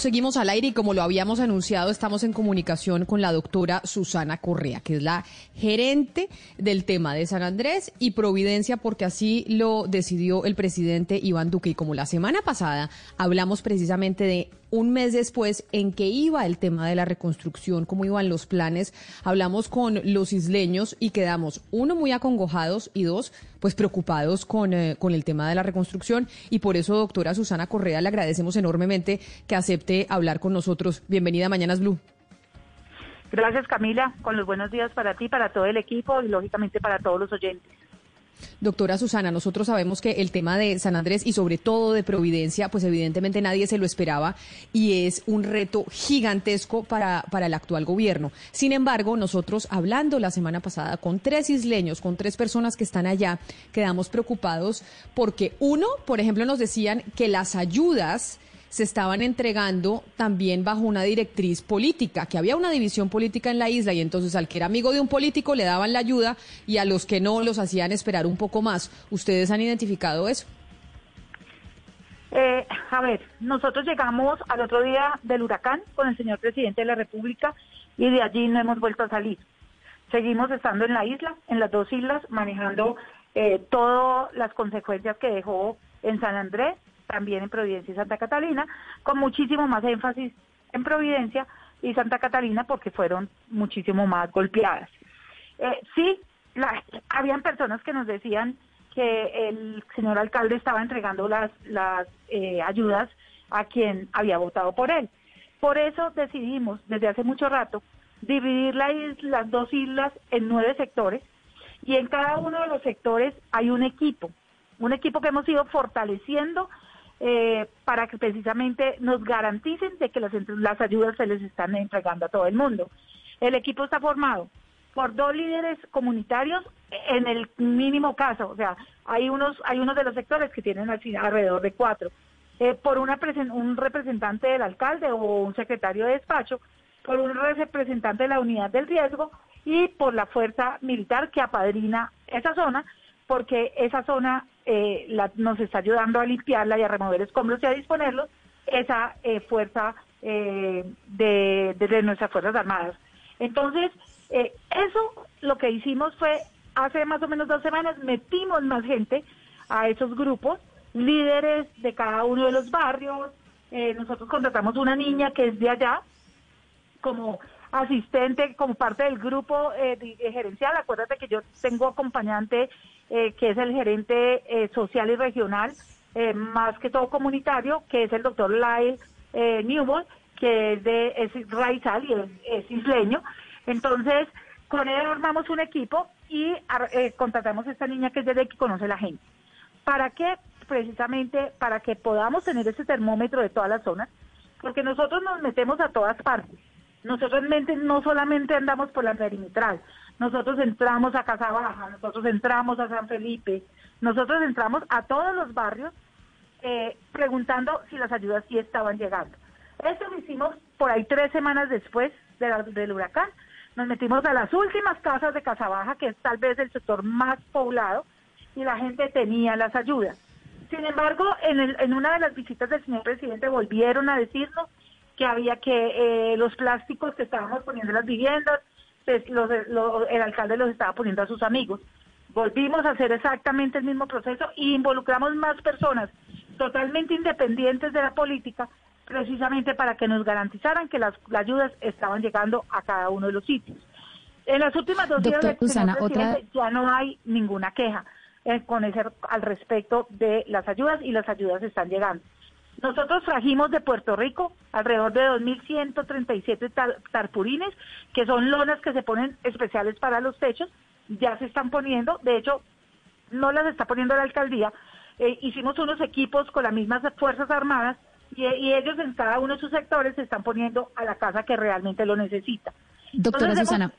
Seguimos al aire y como lo habíamos anunciado, estamos en comunicación con la doctora Susana Correa, que es la gerente del tema de San Andrés y Providencia, porque así lo decidió el presidente Iván Duque. Y como la semana pasada hablamos precisamente de un mes después en que iba el tema de la reconstrucción, cómo iban los planes, hablamos con los isleños y quedamos, uno, muy acongojados y dos, pues preocupados con, eh, con el tema de la reconstrucción. Y por eso, doctora Susana Correa, le agradecemos enormemente que acepte hablar con nosotros. Bienvenida a Mañanas Blue. Gracias, Camila. Con los buenos días para ti, para todo el equipo y, lógicamente, para todos los oyentes. Doctora Susana, nosotros sabemos que el tema de San Andrés y sobre todo de Providencia, pues evidentemente nadie se lo esperaba y es un reto gigantesco para, para el actual gobierno. Sin embargo, nosotros hablando la semana pasada con tres isleños, con tres personas que están allá, quedamos preocupados porque uno, por ejemplo, nos decían que las ayudas se estaban entregando también bajo una directriz política, que había una división política en la isla y entonces al que era amigo de un político le daban la ayuda y a los que no los hacían esperar un poco más. ¿Ustedes han identificado eso? Eh, a ver, nosotros llegamos al otro día del huracán con el señor presidente de la República y de allí no hemos vuelto a salir. Seguimos estando en la isla, en las dos islas, manejando eh, todas las consecuencias que dejó en San Andrés también en Providencia y Santa Catalina, con muchísimo más énfasis en Providencia y Santa Catalina porque fueron muchísimo más golpeadas. Eh, sí, habían personas que nos decían que el señor alcalde estaba entregando las, las eh, ayudas a quien había votado por él. Por eso decidimos desde hace mucho rato dividir las dos islas en nueve sectores y en cada uno de los sectores hay un equipo, un equipo que hemos ido fortaleciendo eh, para que precisamente nos garanticen de que las, las ayudas se les están entregando a todo el mundo. El equipo está formado por dos líderes comunitarios en el mínimo caso, o sea, hay unos hay unos de los sectores que tienen alrededor de cuatro, eh, por una un representante del alcalde o un secretario de despacho, por un representante de la unidad del riesgo y por la fuerza militar que apadrina esa zona porque esa zona eh, nos está ayudando a limpiarla y a remover escombros y a disponerlos, esa eh, fuerza eh, de, nuestras Fuerzas Armadas. Entonces, eso lo que hicimos fue, hace más o menos dos semanas, metimos más gente a esos grupos, líderes de cada uno de los barrios, nosotros contratamos una niña que es de allá, como asistente, como parte del grupo gerencial. Acuérdate que yo tengo acompañante eh, que es el gerente eh, social y regional, eh, más que todo comunitario, que es el doctor Lyle Newbold, que es de es raizal y es, isleño. Entonces, con él armamos un equipo y contratamos a esta niña que es desde que conoce la gente. ¿Para qué? Precisamente para que podamos tener ese termómetro de todas las zonas, porque nosotros nos metemos a todas partes. Nosotros no solamente andamos por la perimetral, nosotros entramos a Casa Baja, nosotros entramos a San Felipe, nosotros entramos a todos los barrios eh, preguntando si las ayudas sí estaban llegando. Esto lo hicimos por ahí tres semanas después del huracán. Nos metimos a las últimas casas de Casa Baja, que es tal vez el sector más poblado, y la gente tenía las ayudas. Sin embargo, en, en una de las visitas del señor presidente volvieron a decirnos que había que eh, los plásticos que estábamos poniendo en las viviendas, pues, el alcalde los estaba poniendo a sus amigos. Volvimos a hacer exactamente el mismo proceso y involucramos más personas totalmente independientes de la política, precisamente para que nos garantizaran que las, ayudas estaban llegando a cada uno de los sitios. En las últimas dos días ya no hay ninguna queja eh, con ese, al respecto de las ayudas y las ayudas están llegando. Nosotros trajimos de Puerto Rico alrededor de 2.137 tarpurines, que son lonas que se ponen especiales para los techos, ya se están poniendo, de hecho, no las está poniendo la alcaldía, eh, hicimos unos equipos con las mismas Fuerzas Armadas y, ellos en cada uno de sus sectores se están poniendo a la casa que realmente lo necesita. Doctora Susana.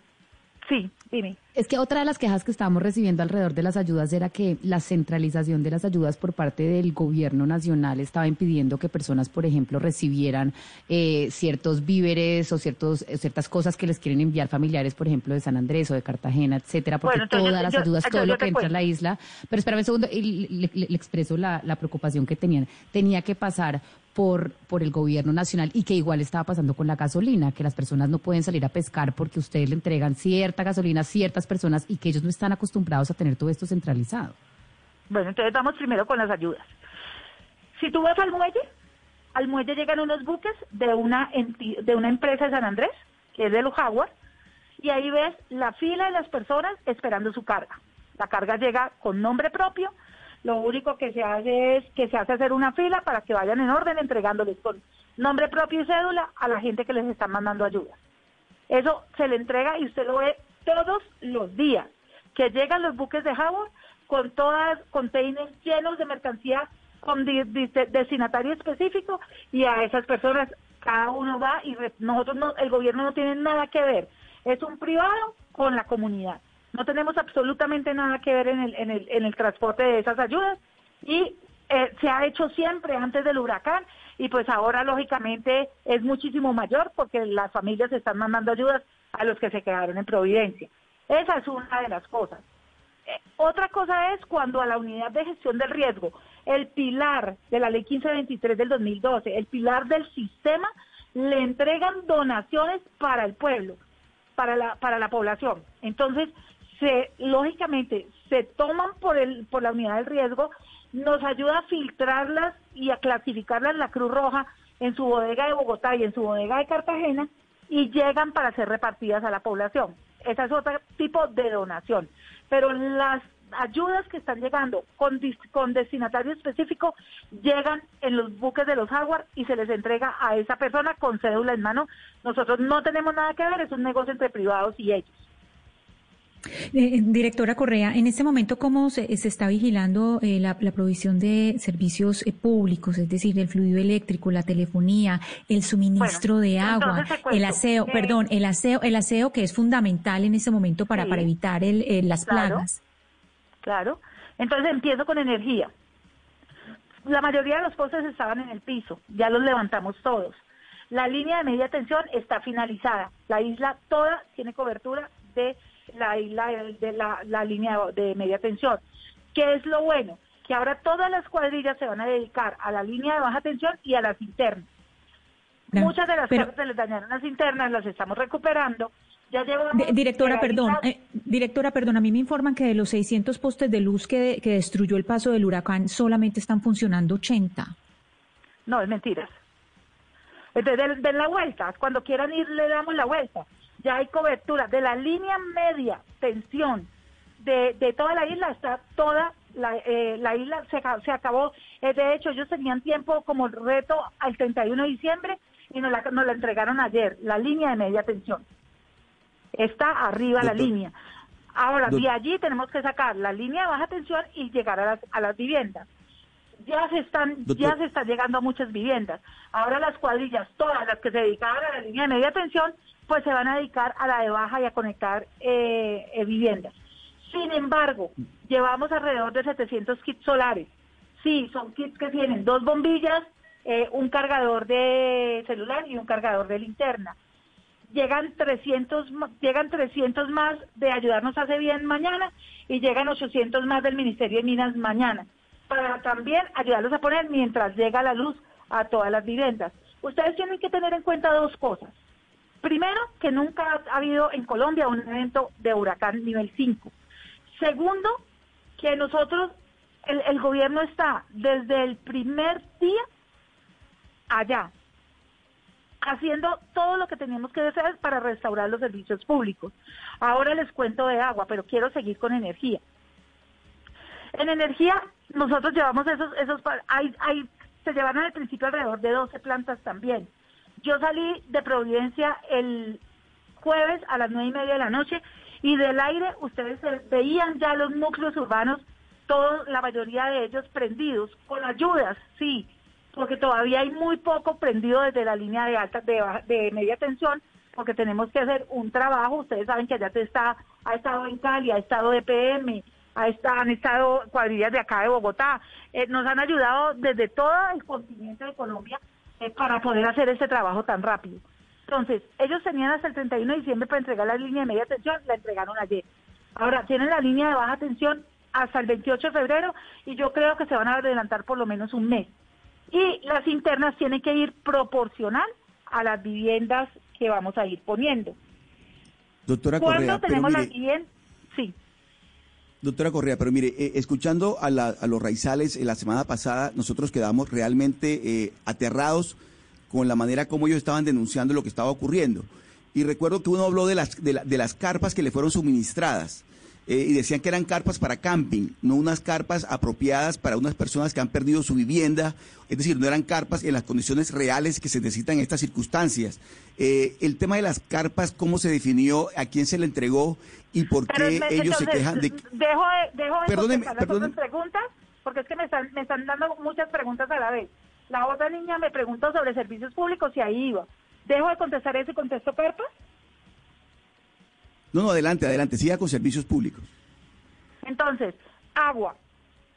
Sí, dime. Es que otra de las quejas que estábamos recibiendo alrededor de las ayudas era que la centralización de las ayudas por parte del gobierno nacional estaba impidiendo que personas, por ejemplo, recibieran eh, ciertos víveres o ciertos, eh, ciertas cosas que les quieren enviar familiares, por ejemplo, de San Andrés o de Cartagena, etcétera, porque todas las ayudas, todo lo que entra en la isla. Pero espérame un segundo, y le, expreso la, la preocupación que tenían. Tenía que pasar por, por el gobierno nacional y que igual estaba pasando con la gasolina, que las personas no pueden salir a pescar porque ustedes le entregan cierta gasolina a ciertas personas y que ellos no están acostumbrados a tener todo esto centralizado. Bueno, entonces vamos primero con las ayudas. Si tú vas al muelle, al muelle llegan unos buques de una, de una empresa de San Andrés, que es de los Jaguar, y ahí ves la fila de las personas esperando su carga. La carga llega con nombre propio, lo único que se hace es que se hace hacer una fila para que vayan en orden entregándoles con nombre propio y cédula a la gente que les está mandando ayuda. Eso se le entrega y usted lo ve todos los días, que llegan los buques de Howard con todas containers llenos de mercancía con destinatario específico y a esas personas cada uno va y nosotros no, el gobierno no tiene nada que ver, es un privado con la comunidad. No tenemos absolutamente nada que ver en el, en el, en el transporte de esas ayudas y eh, se ha hecho siempre antes del huracán y pues ahora lógicamente es muchísimo mayor porque las familias están mandando ayudas a los que se quedaron en Providencia. Esa es una de las cosas. Eh, otra cosa es cuando a la unidad de gestión del riesgo, el pilar de la ley 1523 del 2012, el pilar del sistema, le entregan donaciones para el pueblo, para la, para la población. Entonces, se, lógicamente se toman por, el, por la unidad del riesgo, nos ayuda a filtrarlas y a clasificarlas la Cruz Roja en su bodega de Bogotá y en su bodega de Cartagena y llegan para ser repartidas a la población. Ese es otro tipo de donación. Pero las ayudas que están llegando con, con destinatario específico llegan en los buques de los Jaguar y se les entrega a esa persona con cédula en mano. Nosotros no tenemos nada que ver, es un negocio entre privados y ellos. Eh, eh, directora Correa, en este momento, ¿cómo se, está vigilando eh, la, provisión de servicios públicos, es decir, el fluido eléctrico, la telefonía, el suministro de agua, el aseo, perdón, el aseo, el aseo que es fundamental en este momento para, para evitar el, las plagas? Claro. Entonces empiezo con energía. La mayoría de los postes estaban en el piso, ya los levantamos todos. La línea de media tensión está finalizada. La isla toda tiene cobertura de la isla de la, línea de media tensión. ¿Qué es lo bueno? Que ahora todas las cuadrillas se van a dedicar a la línea de baja tensión y a las internas. Muchas de las cosas que les dañaron las internas las estamos recuperando. Ya directora, perdón, eh, directora, perdón, a mí me informan que de los 600 postes de luz que, que destruyó el paso del huracán solamente están funcionando 80. No, es mentiras. Entonces, den la vuelta. Cuando quieran ir, le damos la vuelta ya hay cobertura de la línea media tensión de, de toda la isla, está toda la, eh, la isla se, se acabó. Eh, de hecho, ellos tenían tiempo como reto al 31 de diciembre y nos la, nos la entregaron ayer, la línea de media tensión. Está arriba la línea. Ahora, de allí tenemos que sacar la línea de baja tensión y llegar a las, a las viviendas. Ya se están, ya se está llegando a muchas viviendas. Ahora las cuadrillas, todas las que se dedicaban a la línea de media tensión, pues se van a dedicar a la de baja y a conectar eh, eh, viviendas. Sin embargo, llevamos alrededor de 700 kits solares. Sí, son kits que tienen dos bombillas, eh, un cargador de celular y un cargador de linterna. Llegan 300, llegan 300 más de ayudarnos hace bien mañana y llegan 800 más del Ministerio de Minas mañana para también ayudarlos a poner mientras llega la luz a todas las viviendas. Ustedes tienen que tener en cuenta dos cosas. Primero, que nunca ha habido en Colombia un evento de huracán nivel 5. Segundo, que nosotros, el, gobierno está desde el primer día allá, haciendo todo lo que teníamos que hacer para restaurar los servicios públicos. Ahora les cuento de agua, pero quiero seguir con energía. En energía, nosotros llevamos esos, esos, hay, hay, se llevaron al principio alrededor de 12 plantas también. Yo salí de Providencia el jueves a las nueve y media de la noche y del aire ustedes veían ya los núcleos urbanos, todos, la mayoría de ellos prendidos, con ayudas, sí, porque todavía hay muy poco prendido desde la línea de alta, de, media tensión, porque tenemos que hacer un trabajo, ustedes saben que allá está, ha estado en Cali, ha estado EPM, ha estado, han estado cuadrillas de acá de Bogotá, eh, nos han ayudado desde todo el continente de Colombia eh, para poder hacer este trabajo tan rápido. Entonces, ellos tenían hasta el 31 de diciembre para entregar la línea de media tensión, la entregaron ayer. Ahora, tienen la línea de baja tensión hasta el 28 de febrero y yo creo que se van a adelantar por lo menos un mes. Y las internas tienen que ir proporcional a las viviendas que vamos a ir poniendo. Doctora Correa, tenemos las viviendas? Sí. Doctora Correa, pero mire, eh, escuchando a, los raizales la semana pasada, nosotros quedamos realmente eh, aterrados con la manera como ellos estaban denunciando lo que estaba ocurriendo. Y recuerdo que uno habló de las, de las carpas que le fueron suministradas. Eh, y decían que eran carpas para camping, no unas carpas apropiadas para unas personas que han perdido su vivienda, es decir, no eran carpas en las condiciones reales que se necesitan en estas circunstancias. Eh, el tema de las carpas, ¿cómo se definió? ¿A quién se le entregó? ¿Y por qué ellos se quejan de Dejo de, dejo de las preguntas, porque es que me están, me están dando muchas preguntas a la vez. La otra niña me preguntó sobre servicios públicos y ahí iba. ¿Dejo de contestar eso y contesto carpas? No, no, adelante, adelante, siga con servicios públicos. Entonces, agua.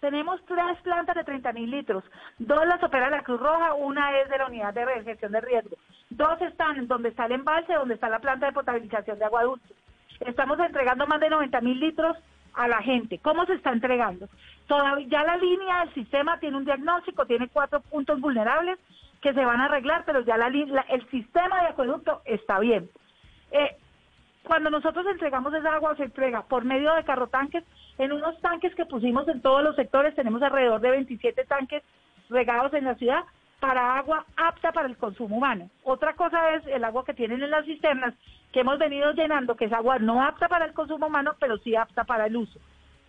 Tenemos tres plantas de 30 mil litros. Dos las opera la Cruz Roja, una es de la unidad de gestión de riesgo. Dos están donde está el embalse, donde está la planta de potabilización de agua dulce. Estamos entregando más de 90 mil litros a la gente. ¿Cómo se está entregando? Todavía ya la línea del sistema tiene un diagnóstico, tiene cuatro puntos vulnerables que se van a arreglar, pero ya la, el sistema de acueducto está bien. Eh, cuando nosotros entregamos esa agua, se entrega por medio de carrotanques. En unos tanques que pusimos en todos los sectores, tenemos alrededor de 27 tanques regados en la ciudad para agua apta para el consumo humano. Otra cosa es el agua que tienen en las cisternas, que hemos venido llenando, que es agua no apta para el consumo humano, pero sí apta para el uso.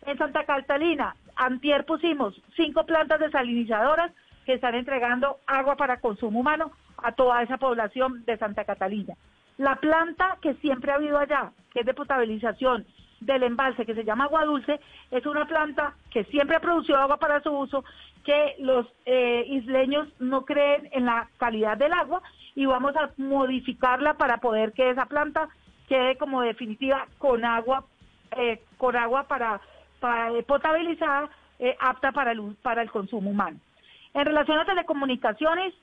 En Santa Catalina, antier pusimos cinco plantas desalinizadoras que están entregando agua para consumo humano a toda esa población de Santa Catalina. La planta que siempre ha habido allá, que es de potabilización del embalse, que se llama agua dulce, es una planta que siempre ha producido agua para su uso, que los eh, isleños no creen en la calidad del agua y vamos a modificarla para poder que esa planta quede como definitiva con agua, eh, con agua para, eh, potabilizada, apta para el, para el consumo humano. En relación a telecomunicaciones,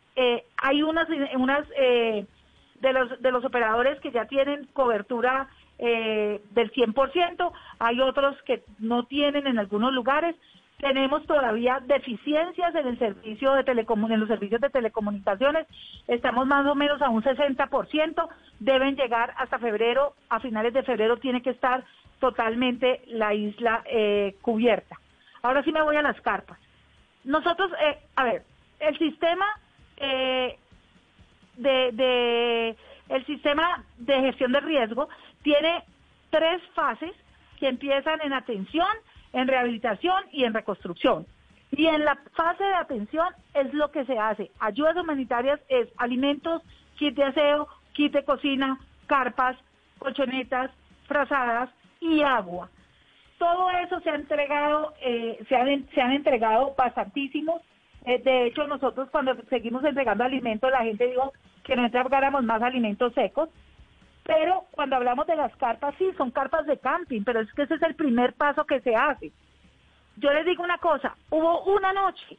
hay unas, unas de los, de los operadores que ya tienen cobertura eh, del 100%, hay otros que no tienen en algunos lugares. Tenemos todavía deficiencias en el servicio de en los servicios de telecomunicaciones. Estamos más o menos a un 60%. Deben llegar hasta febrero. A finales de febrero tiene que estar totalmente la isla eh, cubierta. Ahora sí me voy a las carpas. Nosotros, eh, a ver, el sistema eh, de, el sistema de gestión de riesgo tiene tres fases que empiezan en atención, en rehabilitación y en reconstrucción. Y en la fase de atención es lo que se hace. Ayudas humanitarias es alimentos, kit de aseo, kit de cocina, carpas, colchonetas, frazadas y agua. Todo eso se ha entregado, eh, se, han, se han entregado bastantísimos eh, de hecho, nosotros cuando seguimos entregando alimentos, la gente dijo que no entregáramos más alimentos secos. Pero cuando hablamos de las carpas, sí, son carpas de camping, pero es que ese es el primer paso que se hace. Yo les digo una cosa, hubo una noche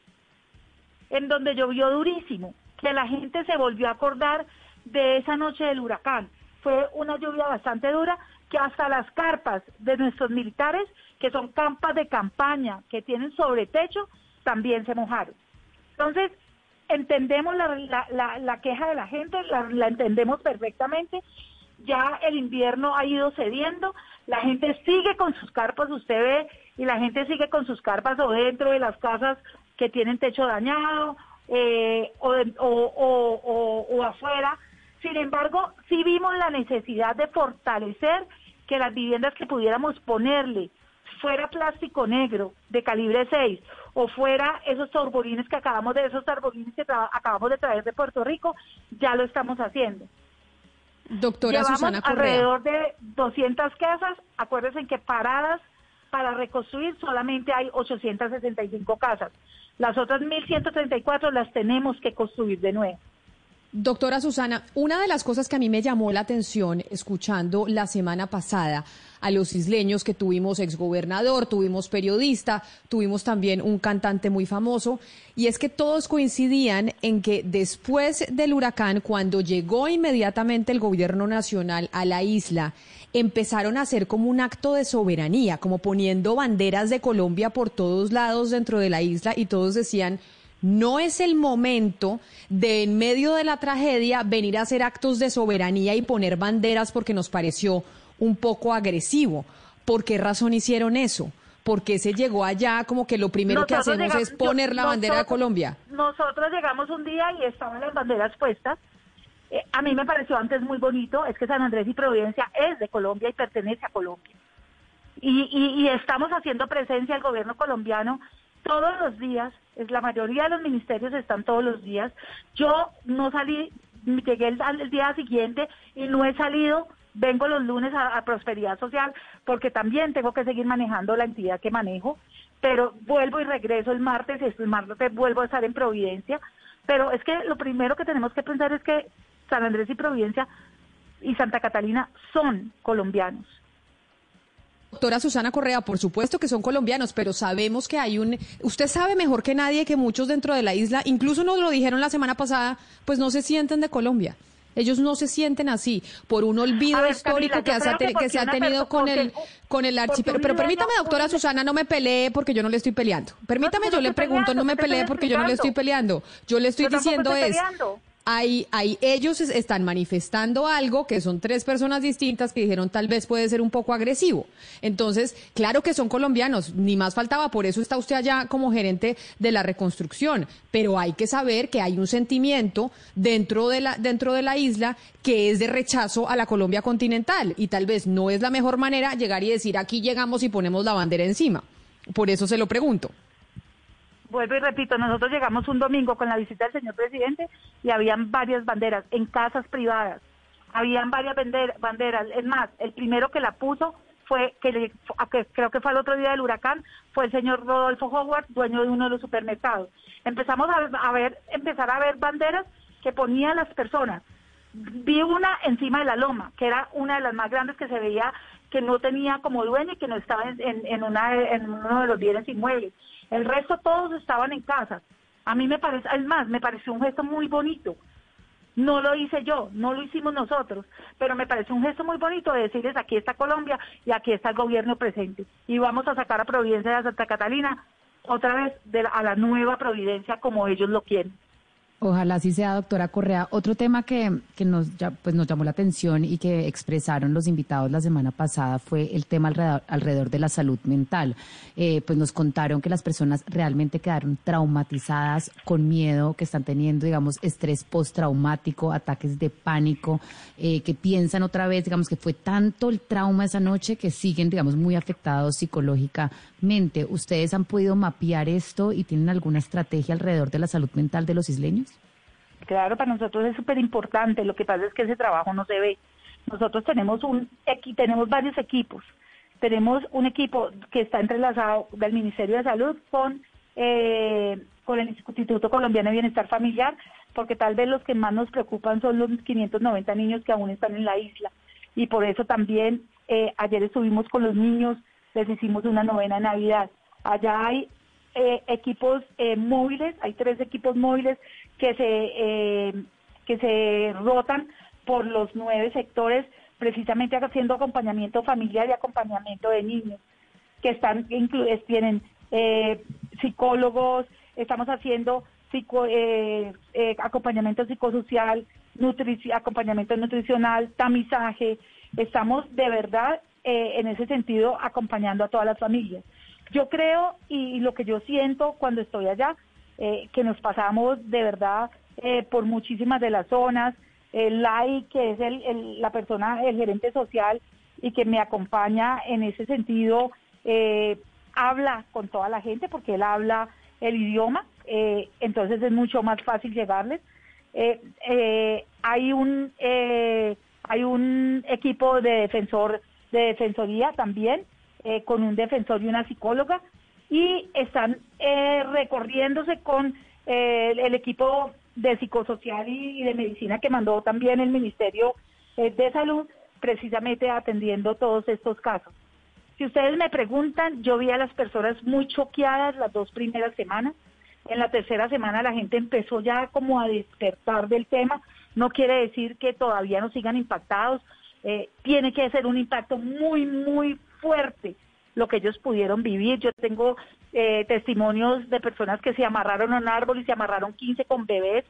en donde llovió durísimo, que la gente se volvió a acordar de esa noche del huracán. Fue una lluvia bastante dura que hasta las carpas de nuestros militares, que son campas de campaña, que tienen sobre techo, también se mojaron. Entonces, entendemos la, queja de la gente, la, entendemos perfectamente. Ya el invierno ha ido cediendo, la gente sigue con sus carpas, usted ve, y la gente sigue con sus carpas o dentro de las casas que tienen techo dañado eh, o, afuera. Sin embargo, sí vimos la necesidad de fortalecer que las viviendas que pudiéramos ponerle fuera plástico negro de calibre 6 o fuera esos torbolines que acabamos de, esos que acabamos de traer de Puerto Rico, ya lo estamos haciendo. Doctora Llevamos Susana alrededor de 200 casas, acuérdense que paradas para reconstruir solamente hay 865 casas. Las otras 1.134 las tenemos que construir de nuevo. Doctora Susana, una de las cosas que a mí me llamó la atención escuchando la semana pasada a los isleños que tuvimos exgobernador, tuvimos periodista, tuvimos también un cantante muy famoso, y es que todos coincidían en que después del huracán, cuando llegó inmediatamente el gobierno nacional a la isla, empezaron a hacer como un acto de soberanía, como poniendo banderas de Colombia por todos lados dentro de la isla y todos decían no es el momento de en medio de la tragedia venir a hacer actos de soberanía y poner banderas porque nos pareció un poco agresivo. ¿Por qué razón hicieron eso? ¿Por qué se llegó allá como que lo primero que hacemos es poner la bandera de Colombia? Nosotros llegamos un día y estaban las banderas puestas. Eh, a mí me pareció antes muy bonito, es que San Andrés y Providencia es de Colombia y pertenece a Colombia. Y, y, estamos haciendo presencia al gobierno colombiano todos los días, es la mayoría de los ministerios están todos los días. Yo no salí, llegué el día siguiente y no he salido vengo los lunes a, Prosperidad Social porque también tengo que seguir manejando la entidad que manejo, pero vuelvo y regreso el martes y el martes vuelvo a estar en Providencia. Pero es que lo primero que tenemos que pensar es que San Andrés y Providencia y Santa Catalina son colombianos. Doctora Susana Correa, por supuesto que son colombianos, pero sabemos que hay un... Usted sabe mejor que nadie que muchos dentro de la isla, incluso nos lo dijeron la semana pasada, pues no se sienten de Colombia. Ellos no se sienten así por un olvido histórico que, que, se ha tenido con el con el archipiélago. Pero, permítame, doctora Susana, no me pelee porque yo no le estoy peleando. Permítame, yo le pregunto, no me pelee porque yo no le estoy peleando. Yo le estoy diciendo es hay, hay, ellos están manifestando algo que son tres personas distintas que dijeron tal vez puede ser un poco agresivo. Entonces, claro que son colombianos, ni más faltaba, por eso está usted allá como gerente de la reconstrucción, pero hay que saber que hay un sentimiento dentro de la, dentro de la isla que es de rechazo a la Colombia continental y tal vez no es la mejor manera llegar y decir aquí llegamos y ponemos la bandera encima. Por eso se lo pregunto vuelvo y repito, nosotros llegamos un domingo con la visita del señor presidente y habían varias banderas en casas privadas, habían varias banderas, es más, el primero que la puso fue, que, creo que fue el otro día del huracán, fue el señor Rodolfo Howard, dueño de uno de los supermercados. Empezamos a, ver, empezar a ver banderas que ponían las personas. Vi una encima de la loma, que era una de las más grandes que se veía que no tenía como dueño y que no estaba en, una, en uno de los bienes inmuebles. El resto todos estaban en casa. A mí me parece, es más, me pareció un gesto muy bonito. No lo hice yo, no lo hicimos nosotros, pero me parece un gesto muy bonito de decirles aquí está Colombia y aquí está el gobierno presente. Y vamos a sacar a Providencia de Santa Catalina otra vez a la nueva Providencia como ellos lo quieren. Ojalá así sea, doctora Correa. Otro tema que, que nos, pues nos llamó la atención y que expresaron los invitados la semana pasada fue el tema alrededor, de la salud mental. Eh, pues nos contaron que las personas realmente quedaron traumatizadas, con miedo, que están teniendo, digamos, estrés postraumático, ataques de pánico, eh, que piensan otra vez, digamos, que fue tanto el trauma esa noche que siguen, digamos, muy afectados psicológicamente. ¿Ustedes han podido mapear esto y tienen alguna estrategia alrededor de la salud mental de los isleños? Claro, para nosotros es súper importante. Lo que pasa es que ese trabajo no se ve. Nosotros tenemos un tenemos varios equipos. Tenemos un equipo que está entrelazado del Ministerio de Salud con eh, con el Instituto Colombiano de Bienestar Familiar, porque tal vez los que más nos preocupan son los 590 niños que aún están en la isla. Y por eso también eh, ayer estuvimos con los niños, les hicimos una novena Navidad. Allá hay eh, equipos eh, móviles, hay tres equipos móviles que se, eh, que se rotan por los nueve sectores, precisamente haciendo acompañamiento familiar y acompañamiento de niños, que están tienen psicólogos, estamos haciendo psico, acompañamiento psicosocial, acompañamiento nutricional, tamizaje, estamos de verdad en ese sentido acompañando a todas las familias. Yo creo y, lo que yo siento cuando estoy allá, eh, que nos pasamos de verdad eh, por muchísimas de las zonas. El Lai, que es el, la persona, el gerente social y que me acompaña en ese sentido, eh, habla con toda la gente porque él habla el idioma, entonces es mucho más fácil llegarles. hay un hay un equipo de defensor de defensoría también eh, con un defensor y una psicóloga y están eh, recorriéndose con eh, el equipo de psicosocial y, de medicina que mandó también el Ministerio de Salud, precisamente atendiendo todos estos casos. Si ustedes me preguntan, yo vi a las personas muy choqueadas las dos primeras semanas. En la tercera semana la gente empezó ya como a despertar del tema. No quiere decir que todavía no sigan impactados. tiene que ser un impacto muy, muy fuerte lo que ellos pudieron vivir. Yo tengo eh, testimonios de personas que se amarraron a un árbol y se amarraron 15 con bebés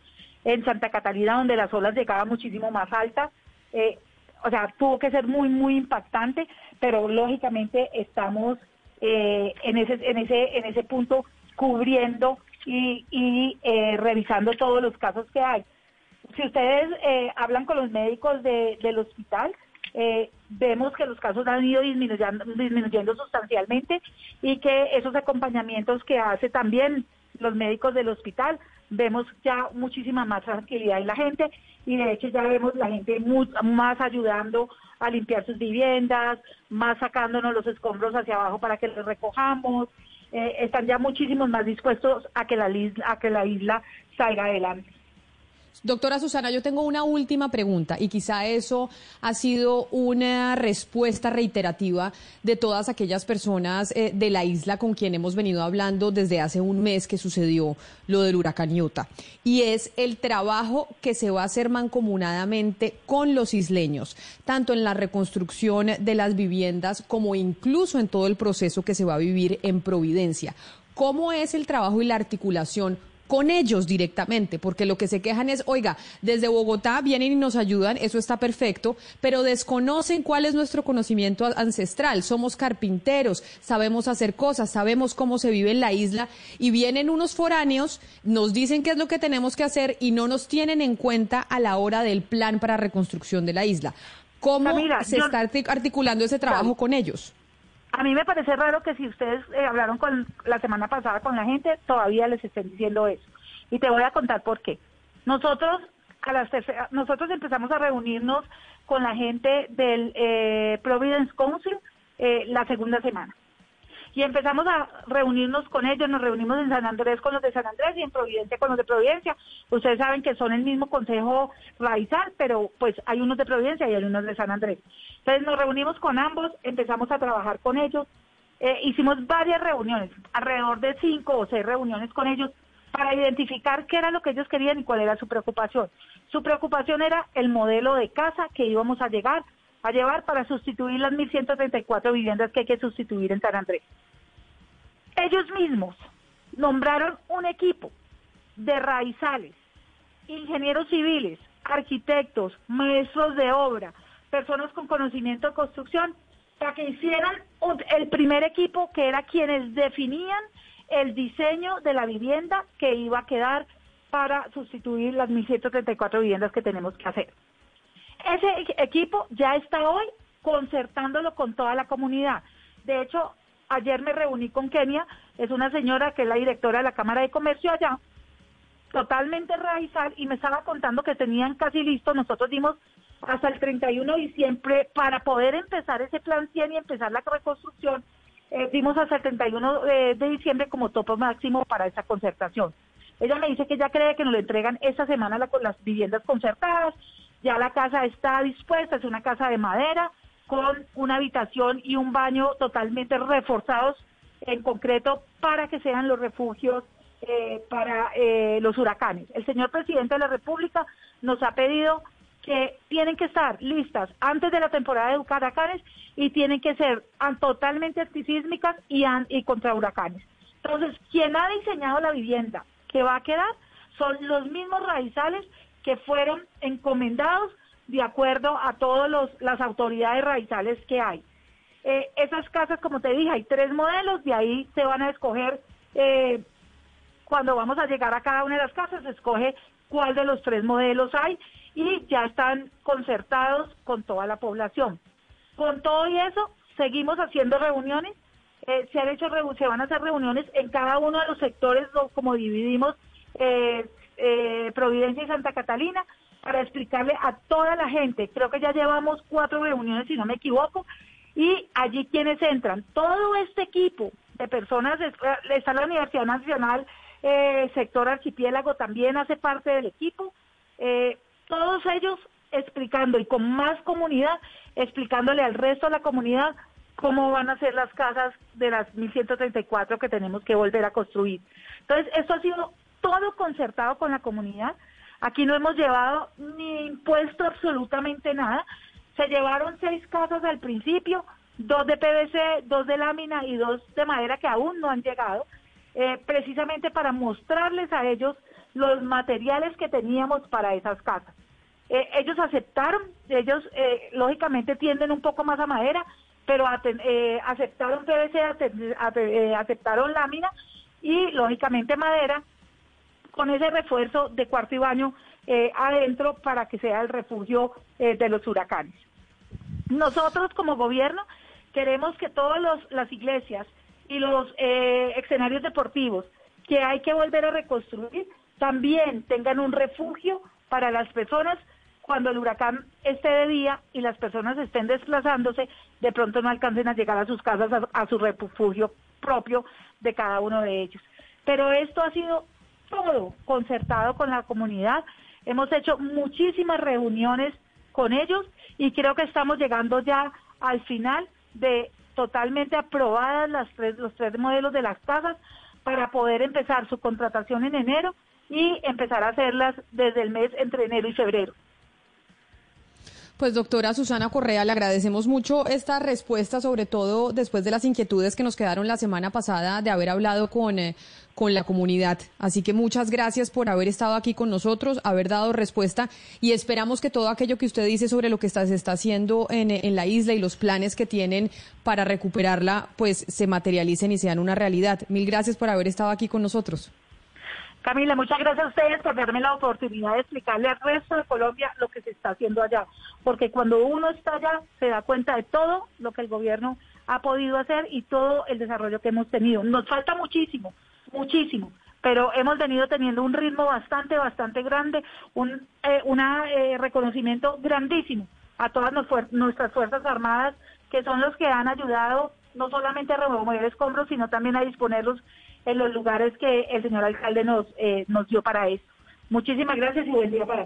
en Santa Catalina, donde las olas llegaban muchísimo más altas. Eh, o sea, tuvo que ser muy, muy impactante, pero lógicamente estamos eh, en, ese, en, ese, en ese punto cubriendo y, y eh, revisando todos los casos que hay. Si ustedes eh, hablan con los médicos de, del hospital, eh, vemos que los casos han ido disminuyendo, disminuyendo sustancialmente y que esos acompañamientos que hace también los médicos del hospital, vemos ya muchísima más tranquilidad en la gente y de hecho ya vemos la gente más ayudando a limpiar sus viviendas, más sacándonos los escombros hacia abajo para que los recojamos, eh, están ya muchísimos más dispuestos a que la a que la isla salga adelante. Doctora Susana, yo tengo una última pregunta y quizá eso ha sido una respuesta reiterativa de todas aquellas personas eh, de la isla con quien hemos venido hablando desde hace un mes que sucedió lo del huracán Iota. Y es el trabajo que se va a hacer mancomunadamente con los isleños, tanto en la reconstrucción de las viviendas como incluso en todo el proceso que se va a vivir en Providencia. ¿Cómo es el trabajo y la articulación con ellos directamente, porque lo que se quejan es, oiga, desde Bogotá vienen y nos ayudan, eso está perfecto, pero desconocen cuál es nuestro conocimiento ancestral. Somos carpinteros, sabemos hacer cosas, sabemos cómo se vive en la isla y vienen unos foráneos, nos dicen qué es lo que tenemos que hacer y no nos tienen en cuenta a la hora del plan para reconstrucción de la isla. ¿Cómo se está articulando ese trabajo con ellos? A mí me parece raro que si ustedes eh, hablaron con la semana pasada con la gente, todavía les estén diciendo eso. Y te voy a contar por qué. Nosotros, a las nosotros empezamos a reunirnos con la gente del eh, Providence Council eh, la segunda semana y empezamos a reunirnos con ellos, nos reunimos en San Andrés con los de San Andrés y en Providencia con los de Providencia. Ustedes saben que son el mismo consejo raizal, pero pues hay unos de Providencia y hay unos de San Andrés. Entonces nos reunimos con ambos, empezamos a trabajar con ellos, eh, hicimos varias reuniones, alrededor de cinco o seis reuniones con ellos para identificar qué era lo que ellos querían y cuál era su preocupación. Su preocupación era el modelo de casa que íbamos a llegar a llevar para sustituir las 1.134 viviendas que hay que sustituir en San Andrés. Ellos mismos nombraron un equipo de raizales, ingenieros civiles, arquitectos, maestros de obra, personas con conocimiento de construcción, para que hicieran el primer equipo que era quienes definían el diseño de la vivienda que iba a quedar para sustituir las 1.134 viviendas que tenemos que hacer. Ese equipo ya está hoy concertándolo con toda la comunidad. De hecho, ayer me reuní con Kenia, es una señora que es la directora de la Cámara de Comercio allá, totalmente raizal, y me estaba contando que tenían casi listo, nosotros dimos hasta el 31 de diciembre para poder empezar ese plan 100 y empezar la reconstrucción, eh, dimos hasta el 31 de, de diciembre como topo máximo para esa concertación. Ella me dice que ya cree que nos lo entregan esta semana la, las viviendas concertadas, ya la casa está dispuesta, es una casa de madera con una habitación y un baño totalmente reforzados en concreto para que sean los refugios eh, para eh, los huracanes. El señor presidente de la República nos ha pedido que tienen que estar listas antes de la temporada de huracanes y tienen que ser totalmente antisísmicas y, y contra huracanes. Entonces, quien ha diseñado la vivienda que va a quedar son los mismos raizales que fueron encomendados de acuerdo a todas las autoridades raizales que hay. Eh, esas casas, como te dije, hay tres modelos, de ahí se van a escoger, eh, cuando vamos a llegar a cada una de las casas, se escoge cuál de los tres modelos hay y ya están concertados con toda la población. Con todo y eso, seguimos haciendo reuniones, eh, se, han hecho, se van a hacer reuniones en cada uno de los sectores, como dividimos eh, eh, Providencia y Santa Catalina para explicarle a toda la gente. Creo que ya llevamos cuatro reuniones, si no me equivoco, y allí quienes entran. Todo este equipo de personas, está la Universidad Nacional, eh, sector archipiélago también hace parte del equipo. Eh, todos ellos explicando y con más comunidad, explicándole al resto de la comunidad cómo van a ser las casas de las 1134 que tenemos que volver a construir. Entonces, esto ha sido todo concertado con la comunidad. Aquí no hemos llevado ni impuesto absolutamente nada. Se llevaron seis casas al principio, dos de PVC, dos de lámina y dos de madera que aún no han llegado, eh, precisamente para mostrarles a ellos los materiales que teníamos para esas casas. Eh, ellos aceptaron, ellos eh, lógicamente tienden un poco más a madera, pero aceptaron PVC, aceptaron lámina y lógicamente madera con ese refuerzo de cuarto y baño adentro para que sea el refugio de los huracanes. Nosotros como gobierno queremos que todas las iglesias y los eh, escenarios deportivos que hay que volver a reconstruir también tengan un refugio para las personas cuando el huracán esté de día y las personas estén desplazándose, de pronto no alcancen a llegar a sus casas, a, su refugio propio de cada uno de ellos. Pero esto ha sido todo concertado con la comunidad. Hemos hecho muchísimas reuniones con ellos y creo que estamos llegando ya al final de totalmente aprobadas las tres, los tres modelos de las casas para poder empezar su contratación en enero y empezar a hacerlas desde el mes entre enero y febrero. Pues doctora Susana Correa, le agradecemos mucho esta respuesta, sobre todo después de las inquietudes que nos quedaron la semana pasada de haber hablado con, eh, con la comunidad. Así que muchas gracias por haber estado aquí con nosotros, haber dado respuesta y esperamos que todo aquello que usted dice sobre lo que está, se está haciendo en, en la isla y los planes que tienen para recuperarla, pues se materialicen y sean una realidad. Mil gracias por haber estado aquí con nosotros. Camila, muchas gracias a ustedes por darme la oportunidad de explicarle al resto de Colombia lo que se está haciendo allá, porque cuando uno está allá se da cuenta de todo lo que el gobierno ha podido hacer y todo el desarrollo que hemos tenido. Nos falta muchísimo, muchísimo, pero hemos venido teniendo un ritmo bastante, bastante grande, un eh, eh, reconocimiento grandísimo a todas nuestras Fuerzas Armadas, que son los que han ayudado no solamente a remover escombros, sino también a disponerlos en los lugares que el señor alcalde nos, eh, nos dio para eso. Muchísimas gracias y buen día para